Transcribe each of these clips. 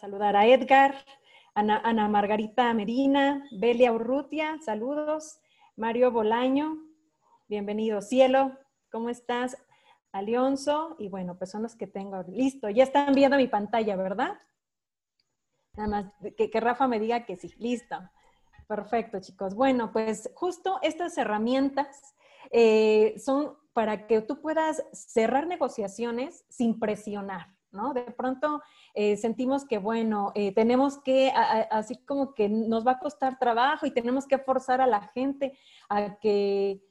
saludar a Edgar, Ana, Margarita Medina, Belia Urrutia, saludos. Mario Bolaño, bienvenido. Cielo, ¿cómo estás? Alionso, y bueno, pues son los que tengo. Listo, ya están viendo mi pantalla, ¿verdad? Nada más que, que Rafa me diga que sí, listo. Perfecto, chicos. Bueno, pues justo estas herramientas eh, son para que tú puedas cerrar negociaciones sin presionar, ¿no? De pronto eh, sentimos que, bueno, eh, tenemos que, así como que nos va a costar trabajo y tenemos que forzar a la gente a que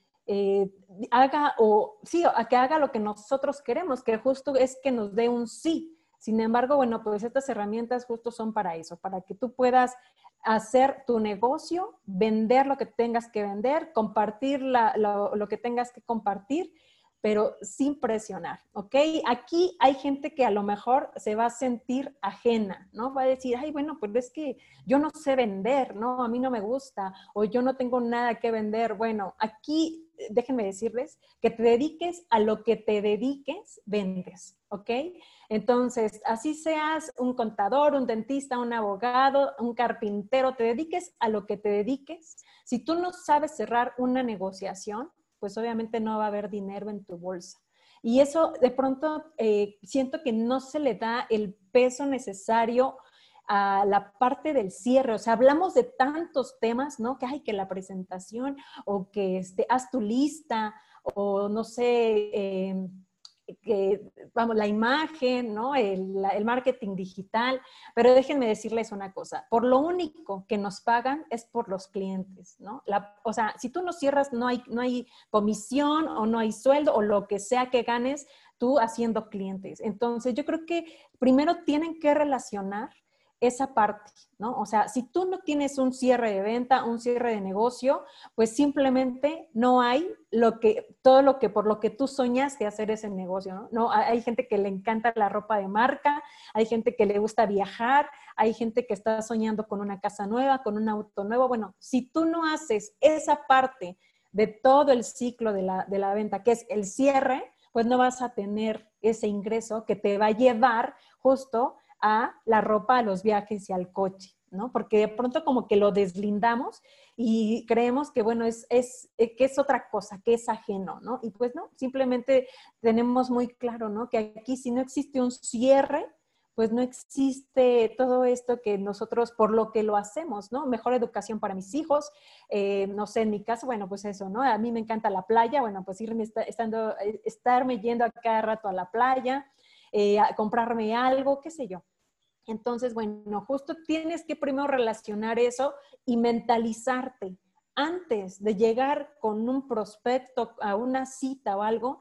haga o, sí, a que haga lo que nosotros queremos, que justo es que nos dé un sí. Sin embargo, bueno, pues estas herramientas justo son para eso, para que tú puedas hacer tu negocio, vender lo que tengas que vender, compartir lo, que tengas que compartir, pero sin presionar, ¿ok? Aquí hay gente que a lo mejor se va a sentir ajena, ¿no? Va a decir, ay, bueno, pues es que yo no sé vender, ¿no? A mí no me gusta o yo no tengo nada que vender. Bueno, aquí déjenme decirles que te dediques a lo que te dediques, vendes, ¿ok? Entonces, así seas un contador, un dentista, un abogado, un carpintero, te dediques a lo que te dediques. Si tú no sabes cerrar una negociación, pues obviamente no va a haber dinero en tu bolsa. Y eso de pronto eh, siento que no se le da el peso necesario a la parte del cierre. O sea, hablamos de tantos temas, ¿no? Que hay que la presentación o que este, haz tu lista o no sé, eh, que, vamos, la imagen, ¿no? El, marketing digital. Pero déjenme decirles una cosa, por lo único que nos pagan es por los clientes, ¿no? La, o sea, si tú no cierras, no hay, no hay comisión o no hay sueldo o lo que sea que ganes tú haciendo clientes. Entonces, yo creo que primero tienen que relacionar esa parte, ¿no? O sea, si tú no tienes un cierre de venta, un cierre de negocio, pues simplemente no hay lo que, todo lo que por lo que tú soñaste hacer ese negocio, ¿no? no hay gente que le encanta la ropa de marca, hay gente que le gusta viajar, hay gente que está soñando con una casa nueva, con un auto nuevo. Bueno, si tú no haces esa parte de todo el ciclo de la, de la venta, que es el cierre, pues no vas a tener ese ingreso que te va a llevar justo a la ropa, a los viajes y al coche, ¿no? Porque de pronto como que lo deslindamos y creemos que, bueno, es, es, eh, que es otra cosa, que es ajeno, ¿no? Y pues no, simplemente tenemos muy claro, ¿no? Que aquí si no existe un cierre, pues no existe todo esto que nosotros, por lo que lo hacemos, ¿no? Mejor educación para mis hijos, eh, no sé, en mi caso, bueno, pues eso, ¿no? A mí me encanta la playa, bueno, pues irme, estando, eh, estarme yendo a cada rato a la playa, eh, comprarme algo, qué sé yo. Entonces, bueno, justo tienes que primero relacionar eso y mentalizarte. Antes de llegar con un prospecto a una cita o algo,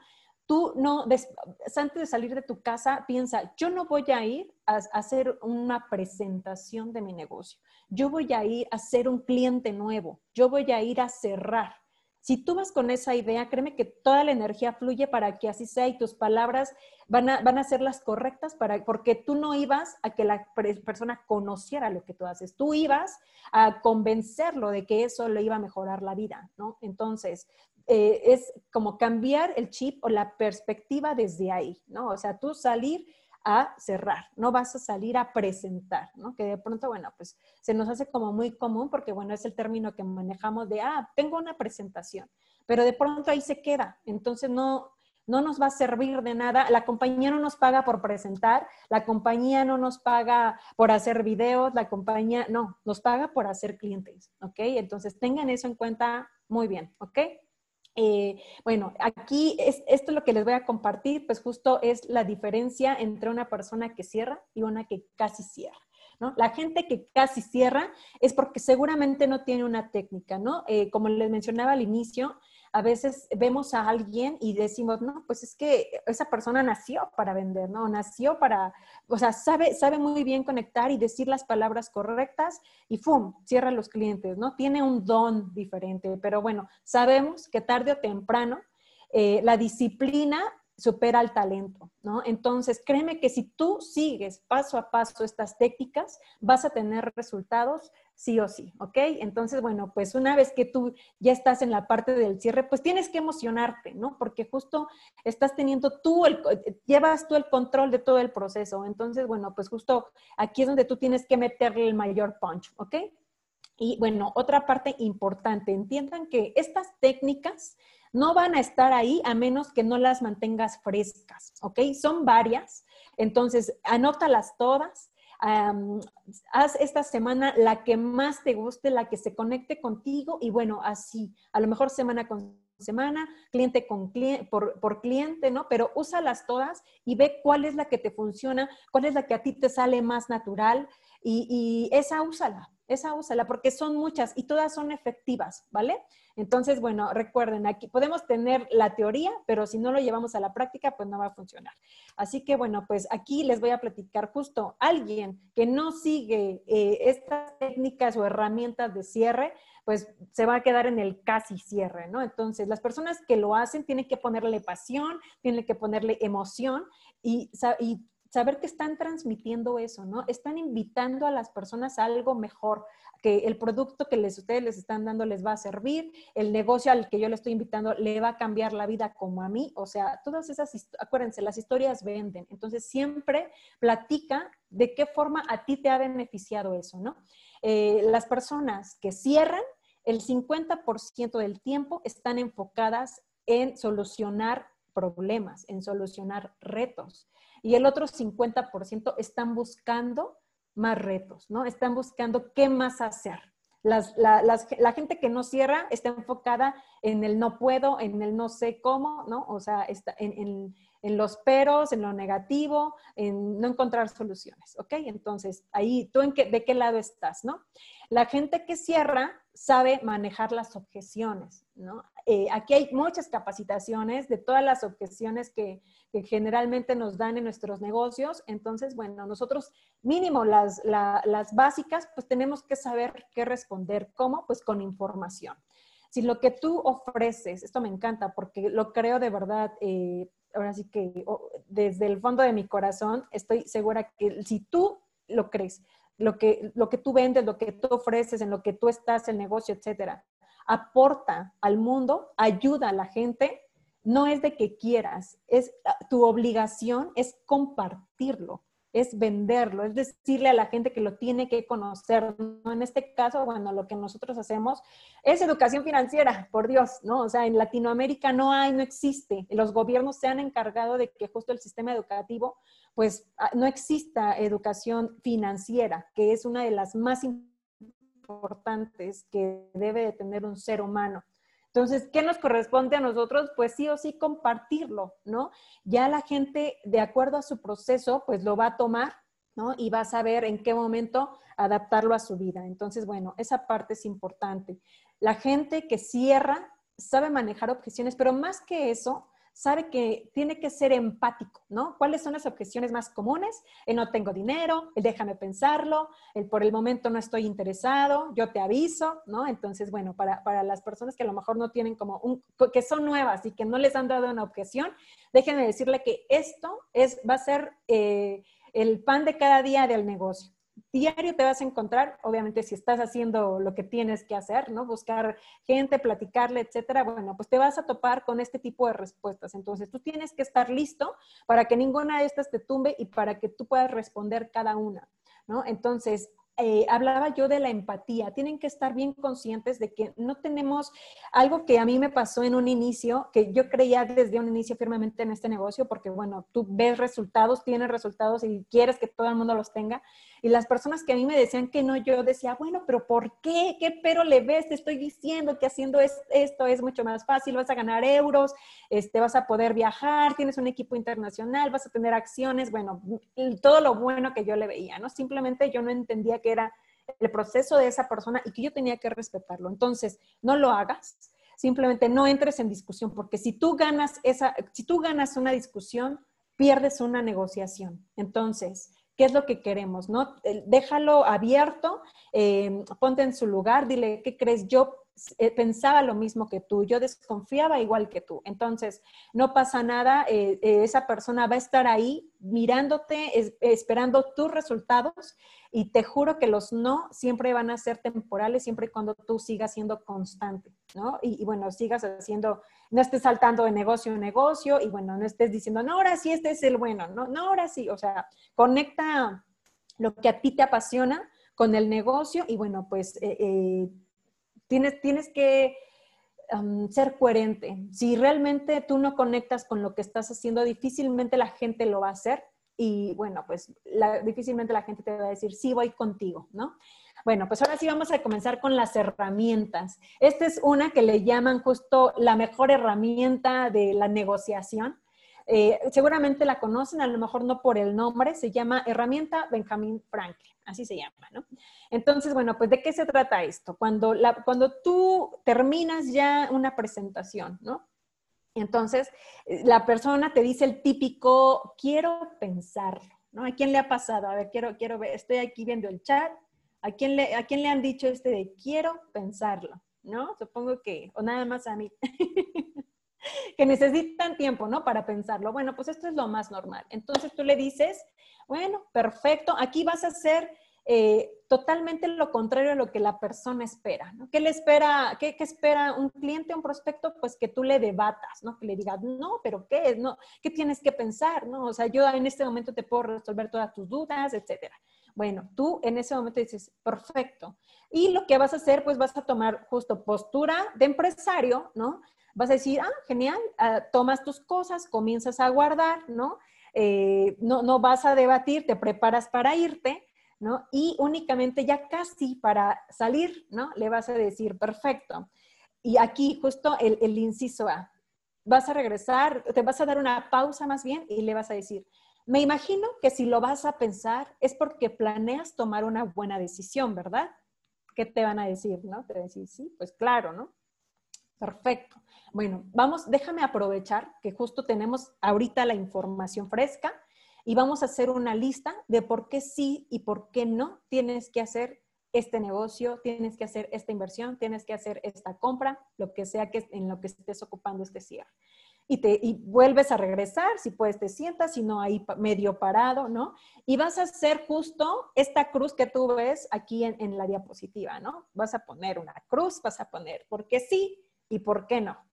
tú no, antes de salir de tu casa, piensa, yo no voy a ir a, hacer una presentación de mi negocio, yo voy a ir a ser un cliente nuevo, yo voy a ir a cerrar. Si tú vas con esa idea, créeme que toda la energía fluye para que así sea y tus palabras van a, van a ser las correctas para, porque tú no ibas a que la persona conociera lo que tú haces, tú ibas a convencerlo de que eso le iba a mejorar la vida, ¿no? Entonces, eh, es como cambiar el chip o la perspectiva desde ahí, ¿no? O sea, tú salir a cerrar, no vas a salir a presentar, ¿no? Que de pronto, bueno, pues se nos hace como muy común porque, bueno, es el término que manejamos de, ah, tengo una presentación, pero de pronto ahí se queda, entonces no, no nos va a servir de nada. La compañía no nos paga por presentar, la compañía no nos paga por hacer videos, la compañía no, nos paga por hacer clientes, ¿ok? Entonces tengan eso en cuenta muy bien, ¿ok? Eh, bueno, aquí es, esto es lo que les voy a compartir, pues justo es la diferencia entre una persona que cierra y una que casi cierra. La gente que casi cierra es porque seguramente no tiene una técnica, ¿no? Eh, como les mencionaba al inicio, a veces vemos a alguien y decimos, no, pues es que esa persona nació para vender, ¿no? Nació para, o sea, sabe, sabe muy bien conectar y decir las palabras correctas y ¡fum! Cierra los clientes, ¿no? Tiene un don diferente, pero bueno, sabemos que tarde o temprano eh, la disciplina supera al talento, ¿no? Entonces, créeme que si tú sigues paso a paso estas técnicas, vas a tener resultados sí o sí, ¿ok? Entonces, bueno, pues una vez que tú ya estás en la parte del cierre, pues tienes que emocionarte, ¿no? Porque justo estás teniendo tú, el, llevas tú el control de todo el proceso. Entonces, bueno, pues justo aquí es donde tú tienes que meterle el mayor punch, ¿ok? Y bueno, otra parte importante, entiendan que estas técnicas no van a estar ahí a menos que no las mantengas frescas, ¿ok? Son varias, entonces anótalas todas. haz esta semana la que más te guste, la que se conecte contigo y bueno, así, a lo mejor semana con semana, cliente con cliente, por, cliente, ¿no? Pero úsalas todas y ve cuál es la que te funciona, cuál es la que a ti te sale más natural y esa úsala, esa úsala, porque son muchas y todas son efectivas, ¿vale? Entonces, bueno, recuerden, aquí podemos tener la teoría, pero si no lo llevamos a la práctica, pues no va a funcionar. Así que, bueno, pues aquí les voy a platicar justo alguien que no sigue eh, estas técnicas o herramientas de cierre, pues se va a quedar en el casi cierre, ¿no? Entonces, las personas que lo hacen tienen que ponerle pasión, tienen que ponerle emoción y, y saber que están transmitiendo eso, ¿no? Están invitando a las personas a algo mejor, que el producto que les, ustedes les están dando les va a servir, el negocio al que yo le estoy invitando le va a cambiar la vida como a mí, o sea, todas esas, acuérdense, las historias venden, entonces siempre platica de qué forma a ti te ha beneficiado eso, ¿no? Eh, las personas que cierran, el 50% del tiempo están enfocadas en solucionar problemas, en solucionar retos y el otro 50% están buscando más retos, ¿no? Están buscando qué más hacer. la, gente que no cierra está enfocada en el no puedo, en el no sé cómo, ¿no? O sea, está en, los peros, en lo negativo, en no encontrar soluciones, ¿ok? Entonces, ahí, ¿tú en qué, de qué lado estás, no? La gente que cierra sabe manejar las objeciones, ¿no? Eh, aquí hay muchas capacitaciones de todas las objeciones que, generalmente nos dan en nuestros negocios. Entonces, bueno, nosotros mínimo las, básicas, pues tenemos que saber qué responder. ¿Cómo? Pues con información. Si lo que tú ofreces, esto me encanta porque lo creo de verdad, eh, ahora sí que desde el fondo de mi corazón estoy segura que si tú lo crees, lo que, lo que tú vendes, lo que tú ofreces, en lo que tú estás, el negocio, etcétera, aporta al mundo, ayuda a la gente, no es de que quieras, es tu obligación es compartirlo, es venderlo, es decirle a la gente que lo tiene que conocer. ¿no? En este caso, bueno, lo que nosotros hacemos es educación financiera, por Dios, ¿no? O sea, en Latinoamérica no hay, no existe. Los gobiernos se han encargado de que justo el sistema educativo pues ah, no exista educación financiera, que es una de las más importantes que debe de tener un ser humano. Entonces, ¿qué nos corresponde a nosotros? Pues sí o sí compartirlo, ¿no? Ya la gente, de acuerdo a su proceso, pues lo va a tomar, ¿no? Y va a saber en qué momento adaptarlo a su vida. Entonces, bueno, esa parte es importante. La gente que cierra sabe manejar objeciones, pero más que eso, sabe que tiene que ser empático, ¿no? ¿Cuáles son las objeciones más comunes? El no tengo dinero, el déjame pensarlo, el por el momento no estoy interesado, yo te aviso, ¿no? Entonces, bueno, para, las personas que a lo mejor no tienen como un, que son nuevas y que no les han dado una objeción, déjenme decirle que esto es, va a ser eh, el pan de cada día del negocio diario te vas a encontrar, obviamente si estás haciendo lo que tienes que hacer, ¿no? Buscar gente, platicarle, etcétera, bueno, pues te vas a topar con este tipo de respuestas. Entonces, tú tienes que estar listo para que ninguna de estas te tumbe y para que tú puedas responder cada una, ¿no? Entonces, eh, hablaba yo de la empatía. Tienen que estar bien conscientes de que no tenemos algo que a mí me pasó en un inicio, que yo creía desde un inicio firmemente en este negocio, porque bueno, tú ves resultados, tienes resultados y quieres que todo el mundo los tenga. Y las personas que a mí me decían que no, yo decía, bueno, pero ¿por qué? ¿Qué pero le ves? Te estoy diciendo que haciendo esto es mucho más fácil, vas a ganar euros, este, vas a poder viajar, tienes un equipo internacional, vas a tener acciones, bueno, todo lo bueno que yo le veía, ¿no? Simplemente yo no entendía que era el proceso de esa persona y que yo tenía que respetarlo. Entonces, no lo hagas, simplemente no entres en discusión, porque si tú ganas esa, si tú ganas una discusión, pierdes una negociación. Entonces, qué es lo que queremos, ¿no? Déjalo abierto, eh, ponte en su lugar, dile, ¿qué crees? Yo pensaba lo mismo que tú, yo desconfiaba igual que tú. Entonces, no pasa nada, eh, eh, esa persona va a estar ahí mirándote, esperando tus resultados y te juro que los no siempre van a ser temporales, siempre y cuando tú sigas siendo constante, ¿no? Y, y, bueno, sigas haciendo, no estés saltando de negocio en negocio y bueno, no estés diciendo, no, ahora sí, este es el bueno, no, no, ahora sí, o sea, conecta lo que a ti te apasiona con el negocio y bueno, pues Tienes, tienes que ser coherente. Si realmente tú no conectas con lo que estás haciendo, difícilmente la gente lo va a hacer. Y bueno, pues difícilmente la gente te va a decir, sí, voy contigo, ¿no? Bueno, pues ahora sí vamos a comenzar con las herramientas. Esta es una que le llaman justo la mejor herramienta de la negociación. Eh, seguramente la conocen, a lo mejor no por el nombre, se llama herramienta Benjamin Franklin, así se llama, ¿no? Entonces, bueno, pues ¿de qué se trata esto? Cuando, la, cuando tú terminas ya una presentación, ¿no? Entonces, la persona te dice el típico, quiero pensarlo, ¿no? ¿A quién le ha pasado? A ver, quiero, quiero ver, estoy aquí viendo el chat. ¿A quién le, a quién le han dicho este de quiero pensarlo? ¿No? Supongo que, o nada más a mí. que necesitan tiempo, ¿no? Para pensarlo. Bueno, pues esto es lo más normal. Entonces tú le dices, bueno, perfecto, aquí vas a hacer eh, totalmente lo contrario a lo que la persona espera, ¿no? ¿Qué le espera, qué, espera un cliente, un prospecto? Pues que tú le debatas, ¿no? Que le digas, no, pero ¿qué? No, ¿qué tienes que pensar, no? O sea, yo en este momento te puedo resolver todas tus dudas, etcétera. Bueno, tú en ese momento dices, perfecto. Y lo que vas a hacer, pues vas a tomar justo postura de empresario, ¿no? Vas a decir, ah, genial, ah, tomas tus cosas, comienzas a guardar, ¿no? Eh, no, no vas a debatir, te preparas para irte, ¿no? Y únicamente ya casi para salir, ¿no? Le vas a decir, perfecto. Y aquí justo el, el inciso A, vas a regresar, te vas a dar una pausa más bien y le vas a decir, me imagino que si lo vas a pensar es porque planeas tomar una buena decisión, ¿verdad? ¿Qué te van a decir, no? Te van a decir, sí, pues claro, ¿no? Perfecto. Bueno, vamos, déjame aprovechar que justo tenemos ahorita la información fresca y vamos a hacer una lista de por qué sí y por qué no tienes que hacer este negocio, tienes que hacer esta inversión, tienes que hacer esta compra, lo que sea que en lo que estés ocupando este cierre. Y, te, y vuelves a regresar, si puedes te sientas, si no ahí medio parado, ¿no? Y vas a hacer justo esta cruz que tú ves aquí en, en la diapositiva, ¿no? Vas a poner una cruz, vas a poner por qué sí y por qué no.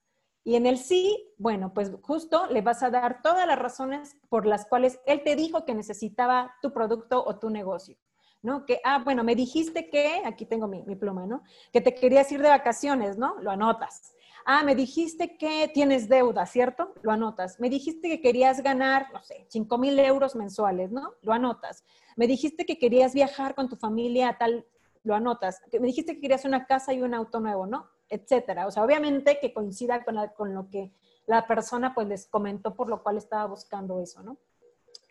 Y en el sí, bueno, pues justo le vas a dar todas las razones por las cuales él te dijo que necesitaba tu producto o tu negocio. ¿no? Que, ah, bueno, me dijiste que, aquí tengo mi, pluma, ¿no? Que te querías ir de vacaciones, ¿no? Lo anotas. Ah, me dijiste que tienes deuda, ¿cierto? Lo anotas. Me dijiste que querías ganar, no sé, 5 mil euros mensuales, ¿no? Lo anotas. Me dijiste que querías viajar con tu familia a tal, lo anotas. Me dijiste que querías una casa y un auto nuevo, ¿no? Etcétera. O sea, obviamente que coincida con, con lo que la persona pues les comentó por lo cual estaba buscando eso, ¿no?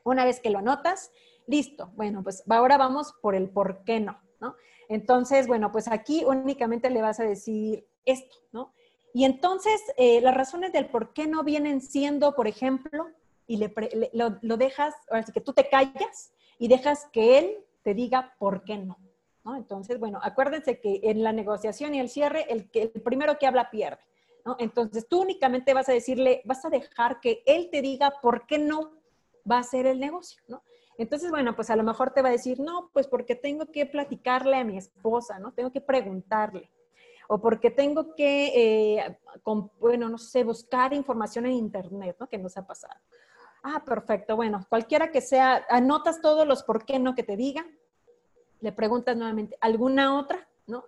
Una vez que lo anotas, listo. Bueno, pues ahora vamos por el por qué no, ¿no? Entonces, bueno, pues aquí únicamente le vas a decir esto, ¿no? Y entonces, eh, las razones del por qué no vienen siendo, por ejemplo, y le, lo, lo, dejas, así que tú te callas y dejas que él te diga por qué no. Entonces, bueno, acuérdense que en la negociación y el cierre, el, primero que habla pierde, ¿no? Entonces, tú únicamente vas a decirle, vas a dejar que él te diga por qué no va a ser el negocio, ¿no? Entonces, bueno, pues a lo mejor te va a decir, no, pues porque tengo que platicarle a mi esposa, ¿no? Tengo que preguntarle. O porque tengo que, eh, bueno, no sé, buscar información en internet, ¿no? Que nos ha pasado. Ah, perfecto. Bueno, cualquiera que sea, anotas todos los por qué no que te digan le preguntas nuevamente, ¿alguna otra? ¿No?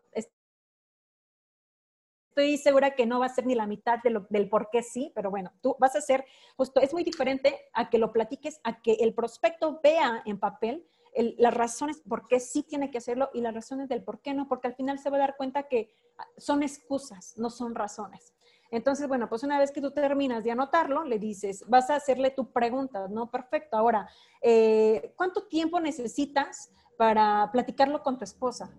Estoy segura que no va a ser ni la mitad del por qué sí, pero bueno, tú vas a hacer justo, es muy diferente a que lo platiques, a que el prospecto vea en papel las razones por qué sí tiene que hacerlo y las razones del por qué no, porque al final se va a dar cuenta que son excusas, no son razones. Entonces, bueno, pues una vez que tú terminas de anotarlo, le dices, vas a hacerle tu pregunta, ¿no? Perfecto. Ahora, eh, ¿cuánto tiempo necesitas para platicarlo con tu esposa.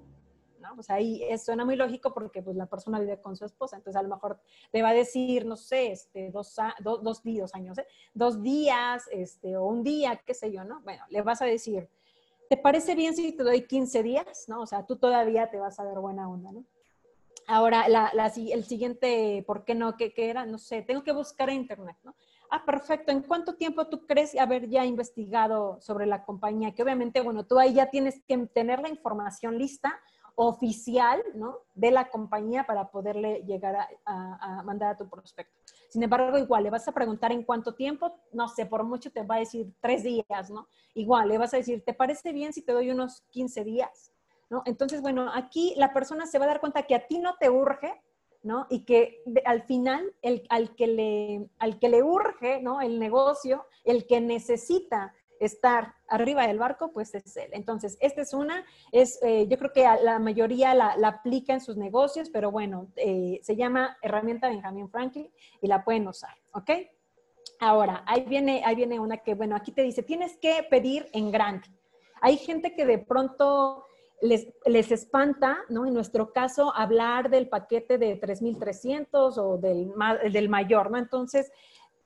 ¿no? Pues ahí suena muy lógico porque pues, la persona vive con su esposa, entonces a lo mejor te va a decir, no sé, este, dos, dos, días, años, ¿eh? dos días, este, o un día, qué sé yo, ¿no? Bueno, le vas a decir, ¿te parece bien si te doy 15 días? ¿no? O sea, tú todavía te vas a dar buena onda, ¿no? Ahora, la, el siguiente, ¿por qué no? ¿Qué, ¿Qué, era? No sé, tengo que buscar en internet, ¿no? Ah, perfecto. ¿En cuánto tiempo tú crees haber ya investigado sobre la compañía? Que obviamente, bueno, tú ahí ya tienes que tener la información lista oficial, ¿no? De la compañía para poderle llegar a, a mandar a tu prospecto. Sin embargo, igual, le vas a preguntar en cuánto tiempo, no sé, por mucho te va a decir tres días, ¿no? Igual, le vas a decir, ¿te parece bien si te doy unos 15 días? ¿no? Entonces, bueno, aquí la persona se va a dar cuenta que a ti no te urge, ¿no? Y que al final, el, al, que le, al que le urge, ¿no? El negocio, el que necesita estar arriba del barco, pues es él. Entonces, esta es una, es, eh, yo creo que la mayoría la, aplica en sus negocios, pero bueno, eh, se llama herramienta Benjamin Franklin y la pueden usar, ¿ok? Ahora, ahí viene, ahí viene una que, bueno, aquí te dice, tienes que pedir en grande. Hay gente que de pronto les, espanta, ¿no? En nuestro caso, hablar del paquete de 3.300 o del, del mayor, ¿no? Entonces,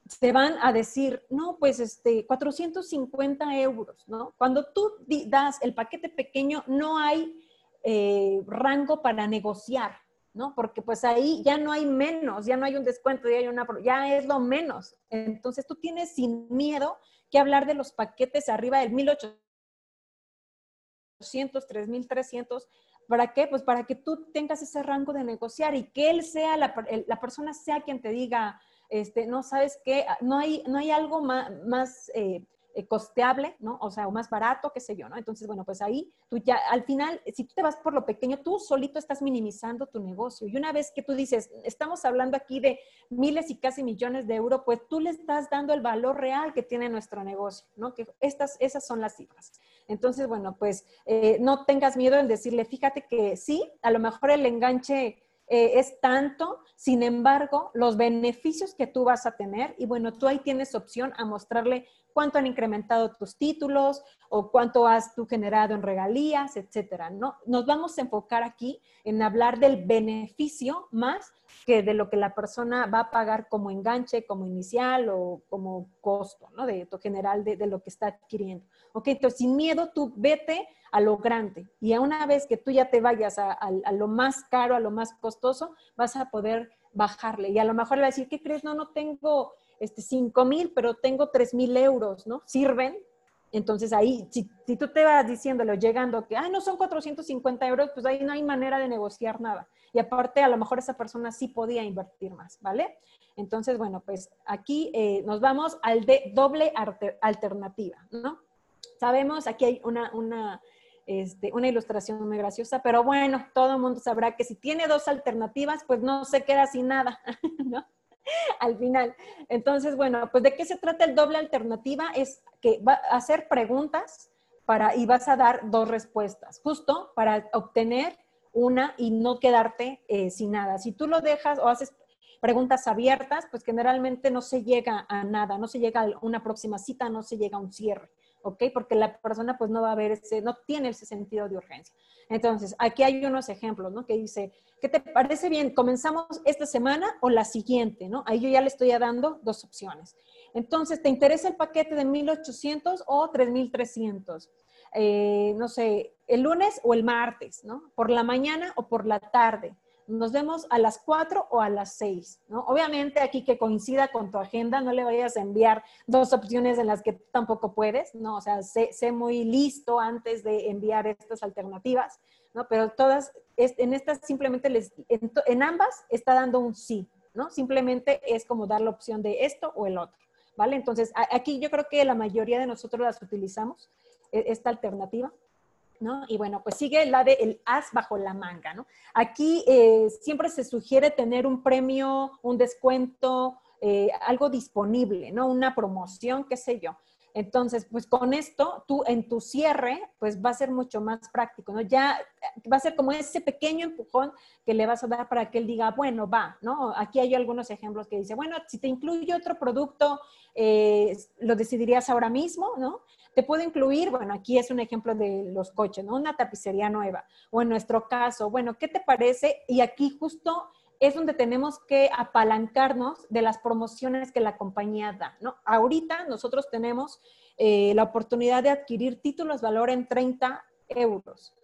se van a decir, no, pues este, 450 euros, ¿no? Cuando tú das el paquete pequeño, no hay eh, rango para negociar, ¿no? Porque pues ahí ya no hay menos, ya no hay un descuento, ya, hay una, ya es lo menos. Entonces tú tienes sin miedo que hablar de los paquetes arriba del 1800 3.300. ¿Para qué? Pues para que tú tengas ese rango de negociar y que él sea, la, la persona sea quien te diga, este, no sabes qué, no hay, no hay algo más, más eh, eh, costeable, ¿no? O sea, o más barato, qué sé yo, ¿no? Entonces, bueno, pues ahí tú ya, al final, si tú te vas por lo pequeño, tú solito estás minimizando tu negocio. Y una vez que tú dices, estamos hablando aquí de miles y casi millones de euros, pues tú le estás dando el valor real que tiene nuestro negocio, ¿no? Que estas, esas son las cifras. Entonces, bueno, pues eh, no tengas miedo en decirle, fíjate que sí, a lo mejor el enganche eh, es tanto, sin embargo, los beneficios que tú vas a tener, y bueno, tú ahí tienes opción a mostrarle cuánto han incrementado tus títulos o cuánto has tú generado en regalías, etcétera, ¿no? Nos vamos a enfocar aquí en hablar del beneficio más que de lo que la persona va a pagar como enganche, como inicial o como costo, ¿no? De tu general de, de lo que está adquiriendo. Ok, entonces sin miedo tú vete a lo grande y a una vez que tú ya te vayas a, a, lo más caro, a lo más costoso, vas a poder bajarle y a lo mejor le va a decir, ¿qué crees? No, no tengo este, 5 mil, pero tengo 3 mil euros, ¿no? ¿Sirven? Entonces ahí, si, tú te vas diciéndolo, llegando que, ay, no son 450 euros, pues ahí no hay manera de negociar nada. Y aparte, a lo mejor esa persona sí podía invertir más, ¿vale? Entonces, bueno, pues aquí eh, nos vamos al de doble alternativa, ¿no? Sabemos, aquí hay una, una, este, una ilustración muy graciosa, pero bueno, todo el mundo sabrá que si tiene dos alternativas, pues no se queda sin nada, ¿no? al final. Entonces, bueno, pues de qué se trata el doble alternativa es que va a hacer preguntas para, y vas a dar dos respuestas, justo para obtener una y no quedarte eh, sin nada. Si tú lo dejas o haces preguntas abiertas, pues generalmente no se llega a nada, no se llega a una próxima cita, no se llega a un cierre. ¿Ok? Porque la persona pues no va a ver ese, no tiene ese sentido de urgencia. Entonces, aquí hay unos ejemplos, ¿no? Que dice, ¿qué te parece bien? ¿Comenzamos esta semana o la siguiente, ¿no? Ahí yo ya le estoy dando dos opciones. Entonces, ¿te interesa el paquete de 1800 o 3300? Eh, no sé, el lunes o el martes, ¿no? Por la mañana o por la tarde nos vemos a las 4 o a las 6, ¿no? Obviamente aquí que coincida con tu agenda, no le vayas a enviar dos opciones en las que tampoco puedes, ¿no? O sea, sé, muy listo antes de enviar estas alternativas, ¿no? Pero todas, en estas simplemente les, en, ambas está dando un sí, ¿no? Simplemente es como dar la opción de esto o el otro, ¿vale? Entonces, aquí yo creo que la mayoría de nosotros las utilizamos, e, esta alternativa. ¿No? Y bueno, pues sigue la de el as bajo la manga, ¿no? Aquí eh, siempre se sugiere tener un premio, un descuento, eh, algo disponible, ¿no? Una promoción, qué sé yo. Entonces, pues con esto, tú en tu cierre, pues va a ser mucho más práctico, ¿no? Ya va a ser como ese pequeño empujón que le vas a dar para que él diga, bueno, va, ¿no? Aquí hay algunos ejemplos que dice, bueno, si te incluye otro producto, eh, lo decidirías ahora mismo, ¿no? Te puedo incluir, bueno, aquí es un ejemplo de los coches, ¿no? Una tapicería nueva. O en nuestro caso, bueno, ¿qué te parece? Y aquí justo es donde tenemos que apalancarnos de las promociones que la compañía da, ¿no? Ahorita nosotros tenemos eh, la oportunidad de adquirir títulos valor en 30 euros.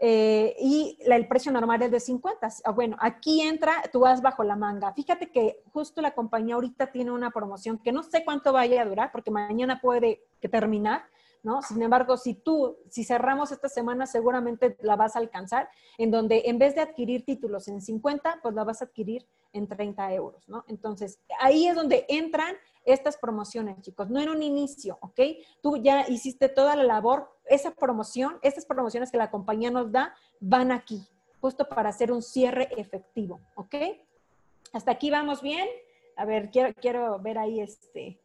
Eh, y el precio normal es de 50. Ah, bueno, aquí entra, tú vas bajo la manga. Fíjate que justo la compañía ahorita tiene una promoción que no sé cuánto vaya a durar, porque mañana puede que terminar, ¿no? Sin embargo, si tú, si cerramos esta semana, seguramente la vas a alcanzar, en donde en vez de adquirir títulos en 50, pues la vas a adquirir en 30 euros, ¿no? Entonces, ahí es donde entran estas promociones, chicos, no en un inicio, ¿ok? Tú ya hiciste toda la labor, esa promoción, estas promociones que la compañía nos da, van aquí, justo para hacer un cierre efectivo, ¿ok? Hasta aquí vamos bien. A ver, quiero, quiero ver ahí este,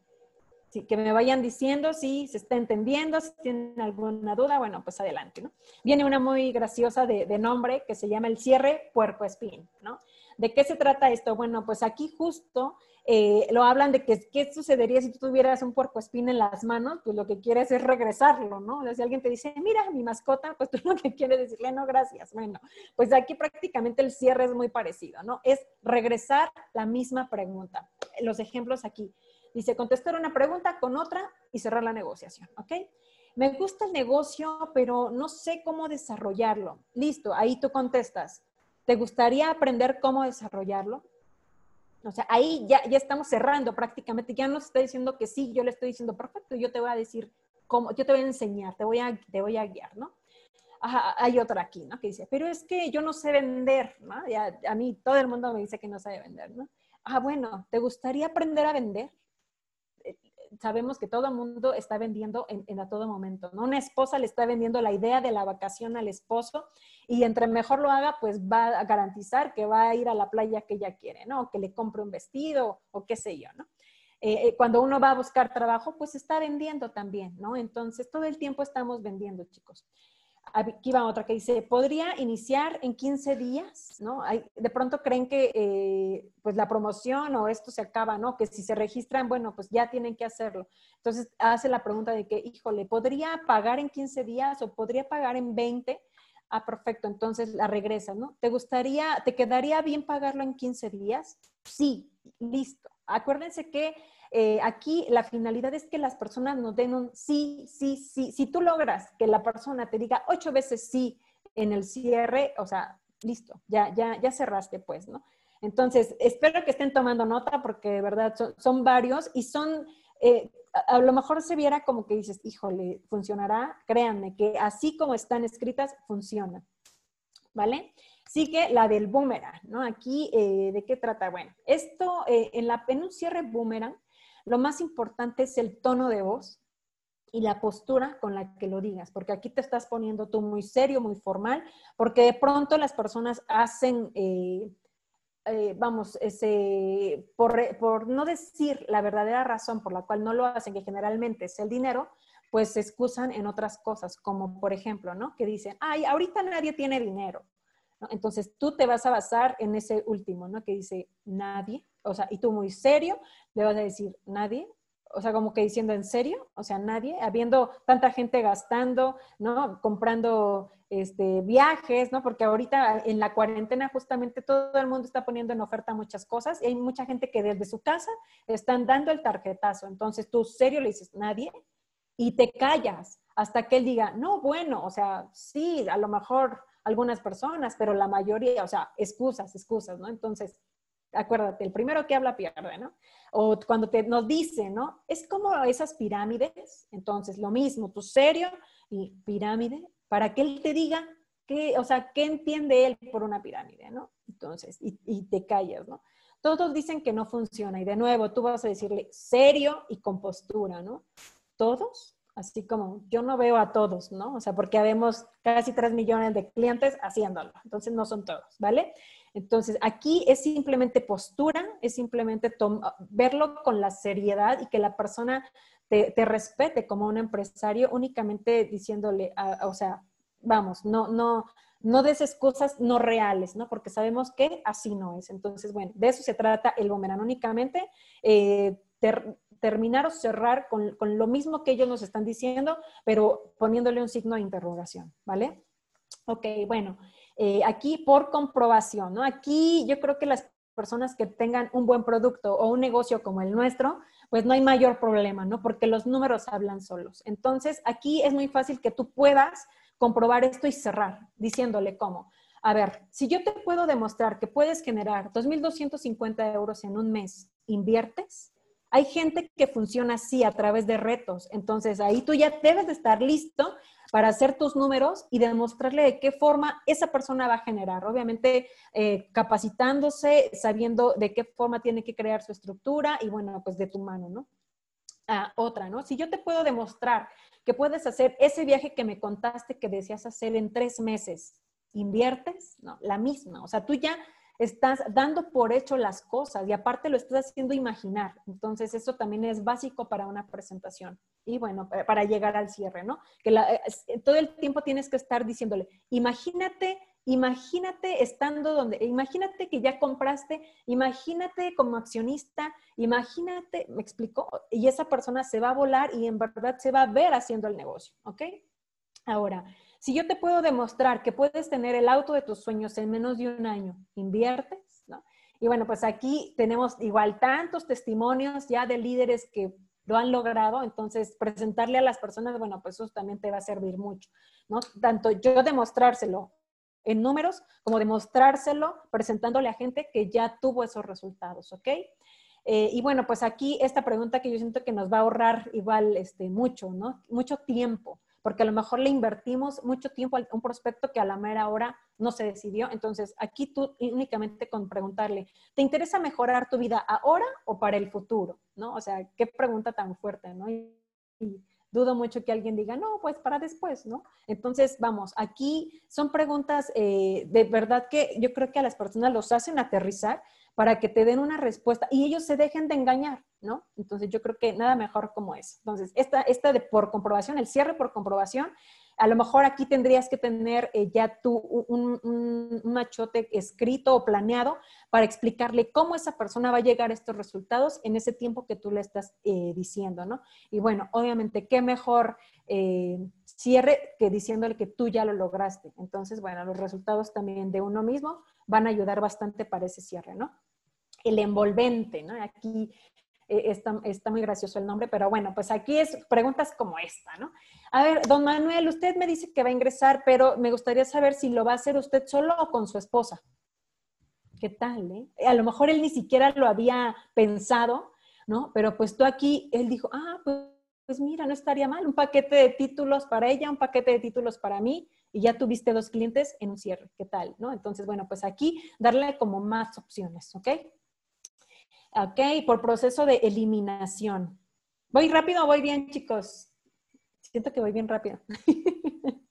que me vayan diciendo si se está entendiendo, si tienen alguna duda, bueno, pues adelante, ¿no? Viene una muy graciosa de, de nombre que se llama el cierre puerco espín, ¿no? ¿De qué se trata esto? Bueno, pues aquí justo eh, lo hablan de que qué sucedería si tú tuvieras un puercoespín en las manos, pues lo que quieres es regresarlo, ¿no? Si alguien te dice, mira, mi mascota, pues tú lo que quieres decirle, no, gracias. Bueno, pues aquí prácticamente el cierre es muy parecido, ¿no? Es regresar la misma pregunta. Los ejemplos aquí. Dice, contestar una pregunta con otra y cerrar la negociación, ¿ok? Me gusta el negocio, pero no sé cómo desarrollarlo. Listo, ahí tú contestas. ¿Te gustaría aprender cómo desarrollarlo? O sea, ahí ya, ya estamos cerrando prácticamente. Ya nos está diciendo que sí, yo le estoy diciendo, perfecto, yo te voy a decir cómo, yo te voy a enseñar, te voy a, te voy a guiar, ¿no? hay otra aquí, ¿no? Que dice, pero es que yo no sé vender, ¿no? a mí todo el mundo me dice que no sabe vender, ¿no? Ah, bueno, ¿te gustaría aprender a vender? Sabemos que todo mundo está vendiendo en, a todo momento, ¿no? Una esposa le está vendiendo la idea de la vacación al esposo y entre mejor lo haga, pues va a garantizar que va a ir a la playa que ella quiere, ¿no? Que le compre un vestido o qué sé yo, ¿no? Eh, eh, cuando uno va a buscar trabajo, pues está vendiendo también, ¿no? Entonces, todo el tiempo estamos vendiendo, chicos. Aquí va otra que dice, podría iniciar en 15 días, ¿no? De pronto creen que eh, pues la promoción o esto se acaba, ¿no? Que si se registran, bueno, pues ya tienen que hacerlo. Entonces hace la pregunta de que, híjole, ¿podría pagar en 15 días o podría pagar en 20? Ah, perfecto, entonces la regresa, ¿no? ¿Te gustaría, te quedaría bien pagarlo en 15 días? Sí, listo. Acuérdense que eh, aquí la finalidad es que las personas nos den un sí, sí, sí. Si tú logras que la persona te diga ocho veces sí en el cierre, o sea, listo, ya, ya, ya cerraste, pues, ¿no? Entonces, espero que estén tomando nota porque de verdad son, varios y son, eh, a, lo mejor se viera como que dices, híjole, funcionará. Créanme que así como están escritas, funcionan. ¿Vale? Sigue la del boomerang, ¿no? Aquí, eh, ¿de qué trata? Bueno, esto en, la, en un cierre boomerang, lo más importante es el tono de voz y la postura con la que lo digas, porque aquí te estás poniendo tú muy serio, muy formal, porque de pronto las personas hacen, eh, eh, vamos, por, por, no decir la verdadera razón por la cual no lo hacen, que generalmente es el dinero, pues se excusan en otras cosas, como por ejemplo, ¿no? Que dicen, ay, ahorita nadie tiene dinero. Entonces tú te vas a basar en ese último, ¿no? Que dice nadie, o sea, y tú muy serio le vas a decir nadie, o sea, como que diciendo en serio, o sea, nadie, habiendo tanta gente gastando, ¿no? Comprando este, viajes, ¿no? Porque ahorita en la cuarentena justamente todo el mundo está poniendo en oferta muchas cosas y hay mucha gente que desde su casa están dando el tarjetazo. Entonces tú serio le dices nadie y te callas hasta que él diga, no, bueno, o sea, sí, a lo mejor algunas personas, pero la mayoría, o sea, excusas, excusas, ¿no? Entonces, acuérdate, el primero que habla pierde, ¿no? O cuando te, nos dice, ¿no? Es como esas pirámides, entonces lo mismo, tú serio y pirámide, para que él te diga qué, o sea, qué entiende él por una pirámide, ¿no? Entonces, y, y te callas, ¿no? Todos dicen que no funciona y de nuevo tú vas a decirle serio y con postura, ¿no? Todos así como yo no veo a todos, ¿no? O sea, porque habemos casi 3 millones de clientes haciéndolo, entonces no son todos, ¿vale? Entonces, aquí es simplemente postura, es simplemente verlo con la seriedad y que la persona te, respete como un empresario únicamente diciéndole, o sea, vamos, no, no, no des excusas no reales, ¿no? Porque sabemos que así no es. Entonces, bueno, de eso se trata el boomerang únicamente. Eh, terminar o cerrar con, con, lo mismo que ellos nos están diciendo, pero poniéndole un signo de interrogación, ¿vale? Ok, bueno, eh, aquí por comprobación, ¿no? Aquí yo creo que las personas que tengan un buen producto o un negocio como el nuestro, pues no hay mayor problema, ¿no? Porque los números hablan solos. Entonces, aquí es muy fácil que tú puedas comprobar esto y cerrar, diciéndole cómo. A ver, si yo te puedo demostrar que puedes generar 2.250 euros en un mes, ¿inviertes? Hay gente que funciona así a través de retos. Entonces ahí tú ya debes de estar listo para hacer tus números y demostrarle de qué forma esa persona va a generar. Obviamente eh, capacitándose, sabiendo de qué forma tiene que crear su estructura y bueno, pues de tu mano, ¿no? Ah, otra, ¿no? Si yo te puedo demostrar que puedes hacer ese viaje que me contaste que deseas hacer en tres meses, ¿inviertes? No, la misma. O sea, tú ya estás dando por hecho las cosas y aparte lo estás haciendo imaginar. Entonces, eso también es básico para una presentación. Y bueno, para llegar al cierre, ¿no? Que eh, todo el tiempo tienes que estar diciéndole, imagínate Imagínate estando donde, imagínate que ya compraste, imagínate como accionista, imagínate, me explicó, y esa persona se va a volar y en verdad se va a ver haciendo el negocio, ¿ok? Ahora, si yo te puedo demostrar que puedes tener el auto de tus sueños en menos de un año, inviertes, ¿no? Y bueno, pues aquí tenemos igual tantos testimonios ya de líderes que lo han logrado, entonces presentarle a las personas, bueno, pues eso también te va a servir mucho, ¿no? Tanto yo demostrárselo en números, como demostrárselo presentándole a gente que ya tuvo esos resultados, ¿ok? Eh, y bueno, pues aquí esta pregunta que yo siento que nos va a ahorrar igual este, mucho, ¿no? Mucho tiempo, porque a lo mejor le invertimos mucho tiempo a un prospecto que a la mera hora no se decidió. Entonces, aquí tú únicamente con preguntarle, ¿te interesa mejorar tu vida ahora o para el futuro? ¿No? O sea, qué pregunta tan fuerte, ¿no? y dudo mucho que alguien diga, no, pues para después, ¿no? Entonces, vamos, aquí son preguntas eh, de verdad que yo creo que a las personas los hacen aterrizar para que te den una respuesta y ellos se dejen de engañar, ¿no? Entonces, yo creo que nada mejor como eso. Entonces, esta, esta de por comprobación, el cierre por comprobación, a lo mejor aquí tendrías que tener eh, ya tú un, machote escrito o planeado para explicarle cómo esa persona va a llegar a estos resultados en ese tiempo que tú le estás eh, diciendo, ¿no? Y bueno, obviamente, qué mejor eh, cierre que diciéndole que tú ya lo lograste. Entonces, bueno, los resultados también de uno mismo van a ayudar bastante para ese cierre, ¿no? El envolvente, ¿no? Aquí eh, está, muy gracioso el nombre, pero bueno, pues aquí es preguntas como esta, ¿no? A ver, don Manuel, usted me dice que va a ingresar, pero me gustaría saber si lo va a hacer usted solo o con su esposa. ¿Qué tal? Eh? A lo mejor él ni siquiera lo había pensado, ¿no? Pero pues tú aquí, él dijo, ah, pues, pues mira, no estaría mal, un paquete de títulos para ella, un paquete de títulos para mí, y ya tuviste dos clientes en un cierre, ¿qué tal? ¿No? Entonces, bueno, pues aquí darle como más opciones, ¿ok? Ok, por proceso de eliminación. ¿Voy rápido o voy bien, chicos? Siento que voy bien rápido.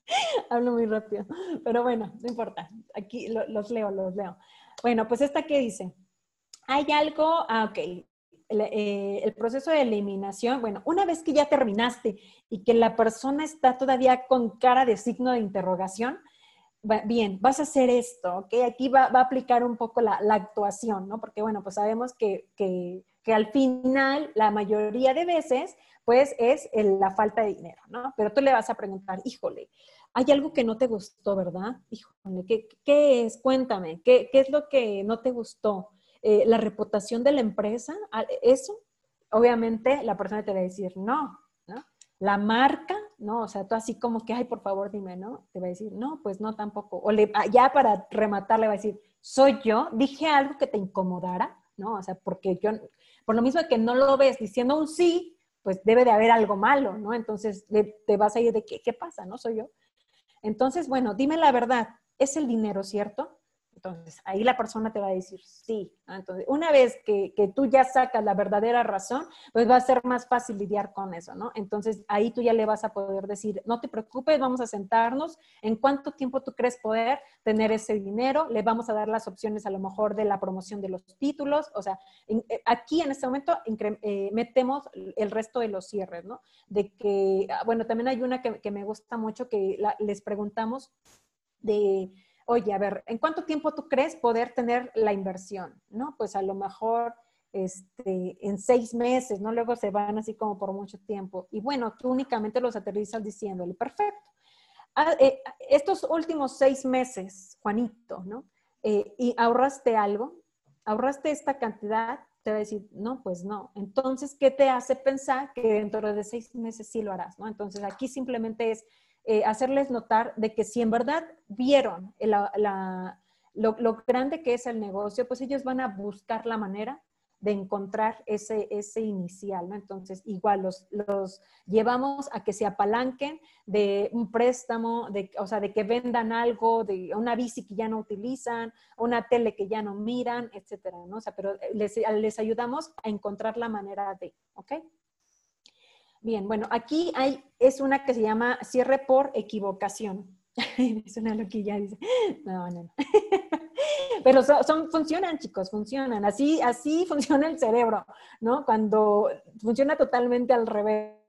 Hablo muy rápido. Pero bueno, no importa. Aquí los leo, los leo. Bueno, pues esta que dice. Hay algo, ah, ok. El, eh, el, proceso de eliminación, bueno, una vez que ya terminaste y que la persona está todavía con cara de signo de interrogación, bien, vas a hacer esto, ¿ok? Aquí va, a aplicar un poco la, actuación, ¿no? Porque, bueno, pues sabemos que, que, al final, la mayoría de veces, pues es la falta de dinero, ¿no? Pero tú le vas a preguntar, híjole, hay algo que no te gustó, ¿verdad? Híjole, ¿qué, qué es? Cuéntame, ¿qué, ¿qué, es lo que no te gustó? Eh, ¿La reputación de la empresa? ¿Eso? Obviamente la persona te va a decir, no, la marca, ¿no? O sea, tú así como que, ay, por favor, dime, ¿no? Te va a decir, no, pues no tampoco. O ah, ya para rematar le va a decir, soy yo, dije algo que te incomodara, ¿no? O sea, porque yo, por lo mismo que no lo ves diciendo un sí, pues debe de haber algo malo, ¿no? Entonces te vas a ir de, ¿qué, ¿qué pasa? ¿No? Soy yo. Entonces, bueno, dime la verdad, es el dinero, ¿cierto? Entonces, ahí la persona te va a decir sí. Entonces, una vez que, que, tú ya sacas la verdadera razón, pues va a ser más fácil lidiar con eso, ¿no? Entonces, ahí tú ya le vas a poder decir, no te preocupes, vamos a sentarnos, ¿en cuánto tiempo tú crees poder tener ese dinero? Le vamos a dar las opciones a lo mejor de la promoción de los títulos, o sea, eh, aquí en este momento eh, metemos el resto de los cierres, ¿no? De que, ah, bueno, también hay una que, que me gusta mucho que les preguntamos de oye, a ver, ¿en cuánto tiempo tú crees poder tener la inversión? ¿No? Pues a lo mejor este, en seis meses, ¿no? Luego se van así como por mucho tiempo. Y bueno, tú únicamente los aterrizas diciéndole, perfecto. Ah, eh, estos últimos seis meses, Juanito, ¿no? Eh, ¿Y ahorraste algo? ¿Ahorraste esta cantidad? Te va a decir, no, pues no. Entonces, ¿qué te hace pensar que dentro de seis meses sí lo harás? ¿no? Entonces, aquí simplemente es eh, hacerles notar de que si en verdad vieron lo, grande que es el negocio, pues ellos van a buscar la manera de encontrar ese, ese inicial, ¿no? Entonces, igual los, los llevamos a que se apalanquen de un préstamo, de, o sea, de que vendan algo, de una bici que ya no utilizan, una tele que ya no miran, etcétera, ¿no? O sea, pero les, les ayudamos a encontrar la manera de, ¿ok? Bien, bueno, aquí hay, es una que se llama cierre por equivocación. es una loquilla, dice. No, no, no. Pero son, funcionan, chicos, funcionan. Así, así funciona el cerebro, ¿no? Cuando funciona totalmente al revés.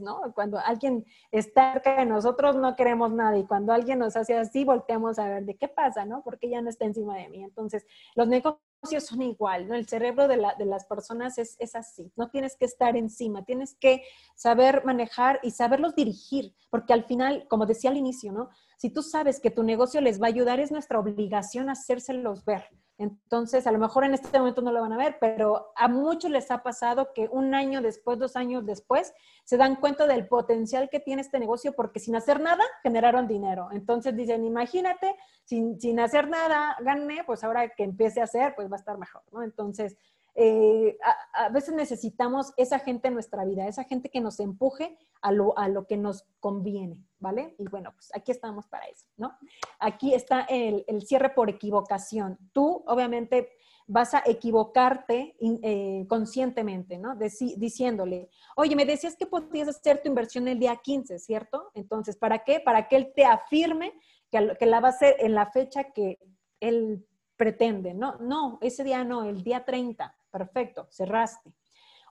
¿no? Cuando alguien está cerca de nosotros no queremos nada y cuando alguien nos hace así volteamos a ver de qué pasa, ¿no? Porque ya no está encima de mí. Entonces, los negocios son igual, ¿no? El cerebro de, la, de las personas es, es, así, no tienes que estar encima, tienes que saber manejar y saberlos dirigir, porque al final, como decía al inicio, ¿no? Si tú sabes que tu negocio les va a ayudar, es nuestra obligación hacérselos ver. Entonces, a lo mejor en este momento no lo van a ver, pero a muchos les ha pasado que un año después, dos años después, se dan cuenta del potencial que tiene este negocio porque sin hacer nada generaron dinero. Entonces dicen, imagínate, sin, sin hacer nada gané, pues ahora que empiece a hacer, pues va a estar mejor, ¿no? Entonces, eh, a, veces necesitamos esa gente en nuestra vida, esa gente que nos empuje a lo, a lo que nos conviene, ¿vale? Y bueno, pues aquí estamos para eso, ¿no? Aquí está el, el cierre por equivocación. Tú, obviamente, vas a equivocarte eh, conscientemente, ¿no? diciéndole, oye, me decías que podías hacer tu inversión el día 15, ¿cierto? Entonces, ¿para qué? Para que él te afirme que, que la va a hacer en la fecha que él pretende, ¿no? No, ese día no, el día 30. Perfecto, cerraste.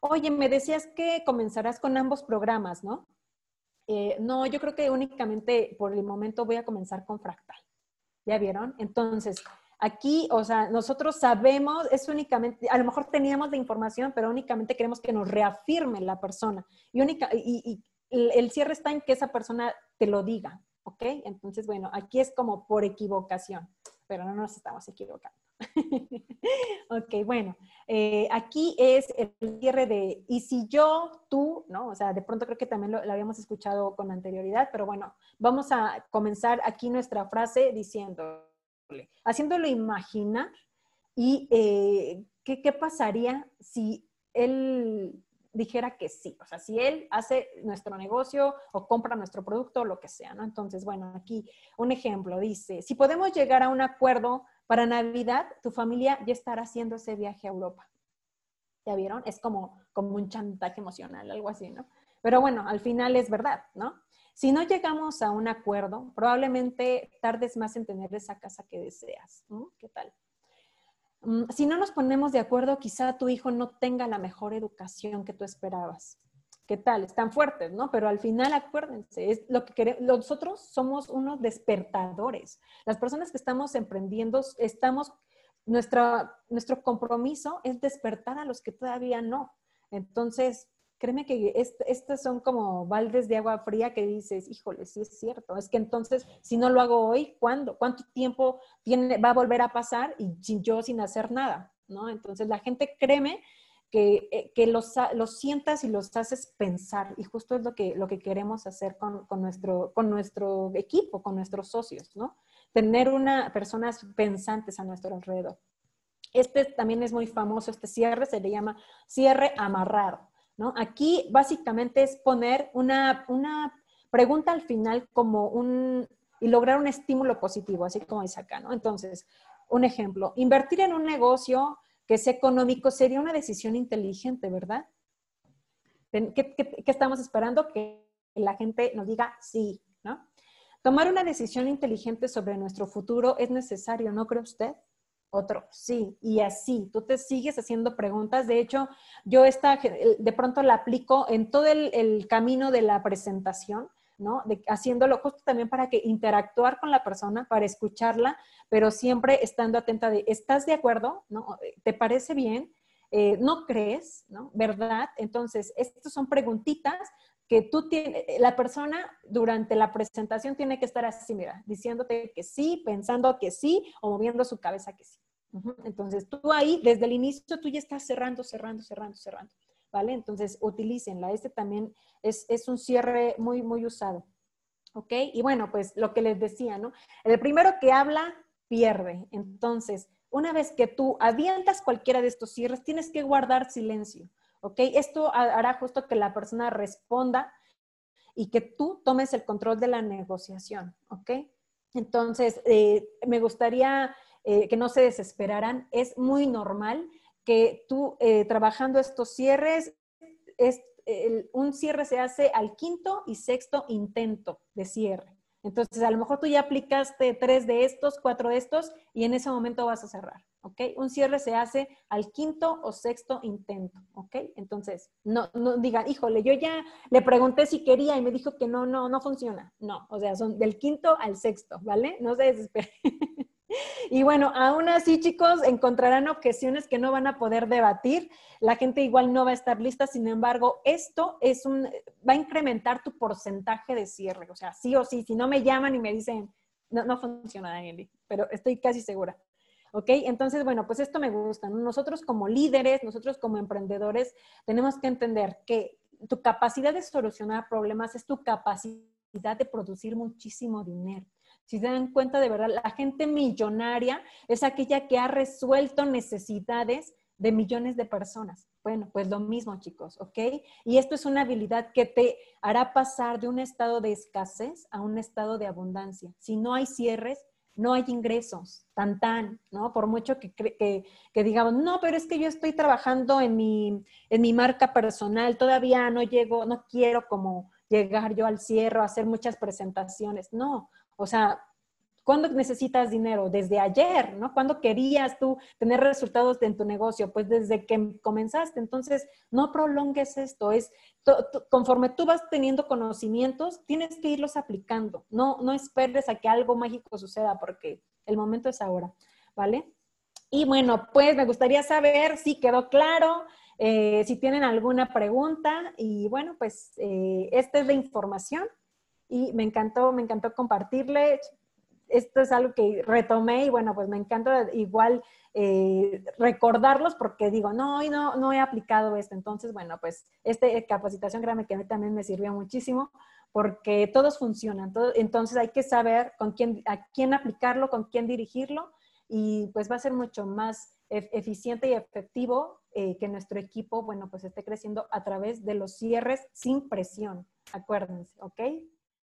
Oye, me decías que comenzarás con ambos programas, ¿no? Eh, no, yo creo que únicamente por el momento voy a comenzar con Fractal. ¿Ya vieron? Entonces, aquí, o sea, nosotros sabemos, es únicamente, a lo mejor teníamos la información, pero únicamente queremos que nos reafirme la persona. Y, única, y el cierre está en que esa persona te lo diga, ¿ok? Entonces, bueno, aquí es como por equivocación, pero no nos estamos equivocando. ok, bueno, eh, aquí es el cierre de, y si yo, tú, ¿no? O sea, de pronto creo que también lo, habíamos escuchado con anterioridad, pero bueno, vamos a comenzar aquí nuestra frase diciéndole, haciéndolo imaginar y eh, ¿qué, ¿qué pasaría si él dijera que sí, o sea, si él hace nuestro negocio o compra nuestro producto o lo que sea, ¿no? Entonces, bueno, aquí un ejemplo dice, si podemos llegar a un acuerdo para Navidad, tu familia ya estará haciendo ese viaje a Europa. ¿Ya vieron? Es como, como un chantaje emocional, algo así, ¿no? Pero bueno, al final es verdad, ¿no? Si no llegamos a un acuerdo, probablemente tardes más en tener esa casa que deseas. ¿no? ¿Qué tal? Mm, si no nos ponemos de acuerdo, quizá tu hijo no tenga la mejor educación que tú esperabas. ¿Qué tal? Están fuertes, ¿no? Pero al final, acuérdense, es lo que queremos, nosotros somos unos despertadores. Las personas que estamos emprendiendo, estamos, nuestra, nuestro compromiso es despertar a los que todavía no. Entonces, créeme que estas son como baldes de agua fría que dices, híjole, sí es cierto. Es que entonces, si no lo hago hoy, ¿cuándo? ¿Cuánto tiempo tiene, va a volver a pasar y yo sin hacer nada? ¿No? Entonces, la gente, créeme, que, eh, que los, los, sientas y los haces pensar. Y justo es lo que, lo que queremos hacer con, con, nuestro, con nuestro equipo, con nuestros socios, ¿no? Tener una, personas pensantes a nuestro alrededor. Este también es muy famoso, este cierre se le llama cierre amarrado, ¿no? Aquí básicamente es poner una, una pregunta al final como un, y lograr un estímulo positivo, así como dice acá, ¿no? Entonces, un ejemplo, invertir en un negocio que sea económico sería una decisión inteligente, ¿verdad? ¿Qué, estamos esperando? Que la gente nos diga sí, ¿no? Tomar una decisión inteligente sobre nuestro futuro es necesario, ¿no cree usted? Otro, sí, y así, tú te sigues haciendo preguntas. De hecho, yo esta, de pronto la aplico en todo el camino de la presentación ¿no? De, haciéndolo justo también para que interactuar con la persona, para escucharla, pero siempre estando atenta de, ¿estás de acuerdo? ¿No? ¿Te parece bien? Eh, ¿No crees? ¿No? ¿Verdad? Entonces, estas son preguntitas que tú tienes, la persona durante la presentación tiene que estar así, mira, diciéndote que sí, pensando que sí o moviendo su cabeza que sí. Entonces, tú ahí, desde el inicio, tú ya estás cerrando, cerrando, cerrando, cerrando. ¿Vale? Entonces, utilícenla. Este también es, un cierre muy, muy usado. ¿Ok? Y bueno, pues lo que les decía, ¿no? El primero que habla, pierde. Entonces, una vez que tú avientas cualquiera de estos cierres, tienes que guardar silencio. ¿Ok? Esto hará justo que la persona responda y que tú tomes el control de la negociación. ¿Ok? Entonces, eh, me gustaría eh, que no se desesperaran. Es muy normal que tú eh, trabajando estos cierres, es, un cierre se hace al quinto y sexto intento de cierre. Entonces, a lo mejor tú ya aplicaste tres de estos, cuatro de estos, y en ese momento vas a cerrar, ¿ok? Un cierre se hace al quinto o sexto intento, ¿ok? Entonces, no, no digan, híjole, yo ya le pregunté si quería y me dijo que no, no, no funciona. No, o sea, son del quinto al sexto, ¿vale? No se desesperen. Y bueno, aún así, chicos, encontrarán objeciones que no van a poder debatir. La gente igual no va a estar lista. Sin embargo, esto es un, va a incrementar tu porcentaje de cierre. O sea, sí o sí, si no me llaman y me dicen, no, no funciona, Danieli, pero estoy casi segura. ¿Ok? Entonces, bueno, pues esto me gusta. Nosotros como líderes, nosotros como emprendedores, tenemos que entender que tu capacidad de solucionar problemas es tu capacidad de producir muchísimo dinero. Si se dan cuenta, de verdad, la gente millonaria es aquella que ha resuelto necesidades de millones de personas. Bueno, pues lo mismo, chicos, ¿ok? Y esto es una habilidad que te hará pasar de un estado de escasez a un estado de abundancia. Si no hay cierres, no hay ingresos, tan tan, ¿no? Por mucho que, que, que, digamos, no, pero es que yo estoy trabajando en mi, en mi marca personal, todavía no llego, no quiero como llegar yo al cierre, hacer muchas presentaciones. No, o sea, ¿cuándo necesitas dinero? Desde ayer, ¿no? ¿Cuándo querías tú tener resultados en tu negocio? Pues desde que comenzaste. Entonces, no prolongues esto. Es conforme tú vas teniendo conocimientos, tienes que irlos aplicando. No, no esperes a que algo mágico suceda porque el momento es ahora, ¿vale? Y bueno, pues me gustaría saber si quedó claro. Eh, si tienen alguna pregunta y bueno, pues eh, esta es la información y me encantó, me encantó compartirle. Esto es algo que retomé y bueno, pues me encanta igual eh, recordarlos porque digo, no, hoy no, no he aplicado esto. Entonces, bueno, pues esta capacitación, créame que también me sirvió muchísimo porque todos funcionan. entonces hay que saber con quién, a quién aplicarlo, con quién dirigirlo y pues va a ser mucho más eficiente y efectivo eh, que nuestro equipo, bueno, pues esté creciendo a través de los cierres sin presión. Acuérdense, ¿ok?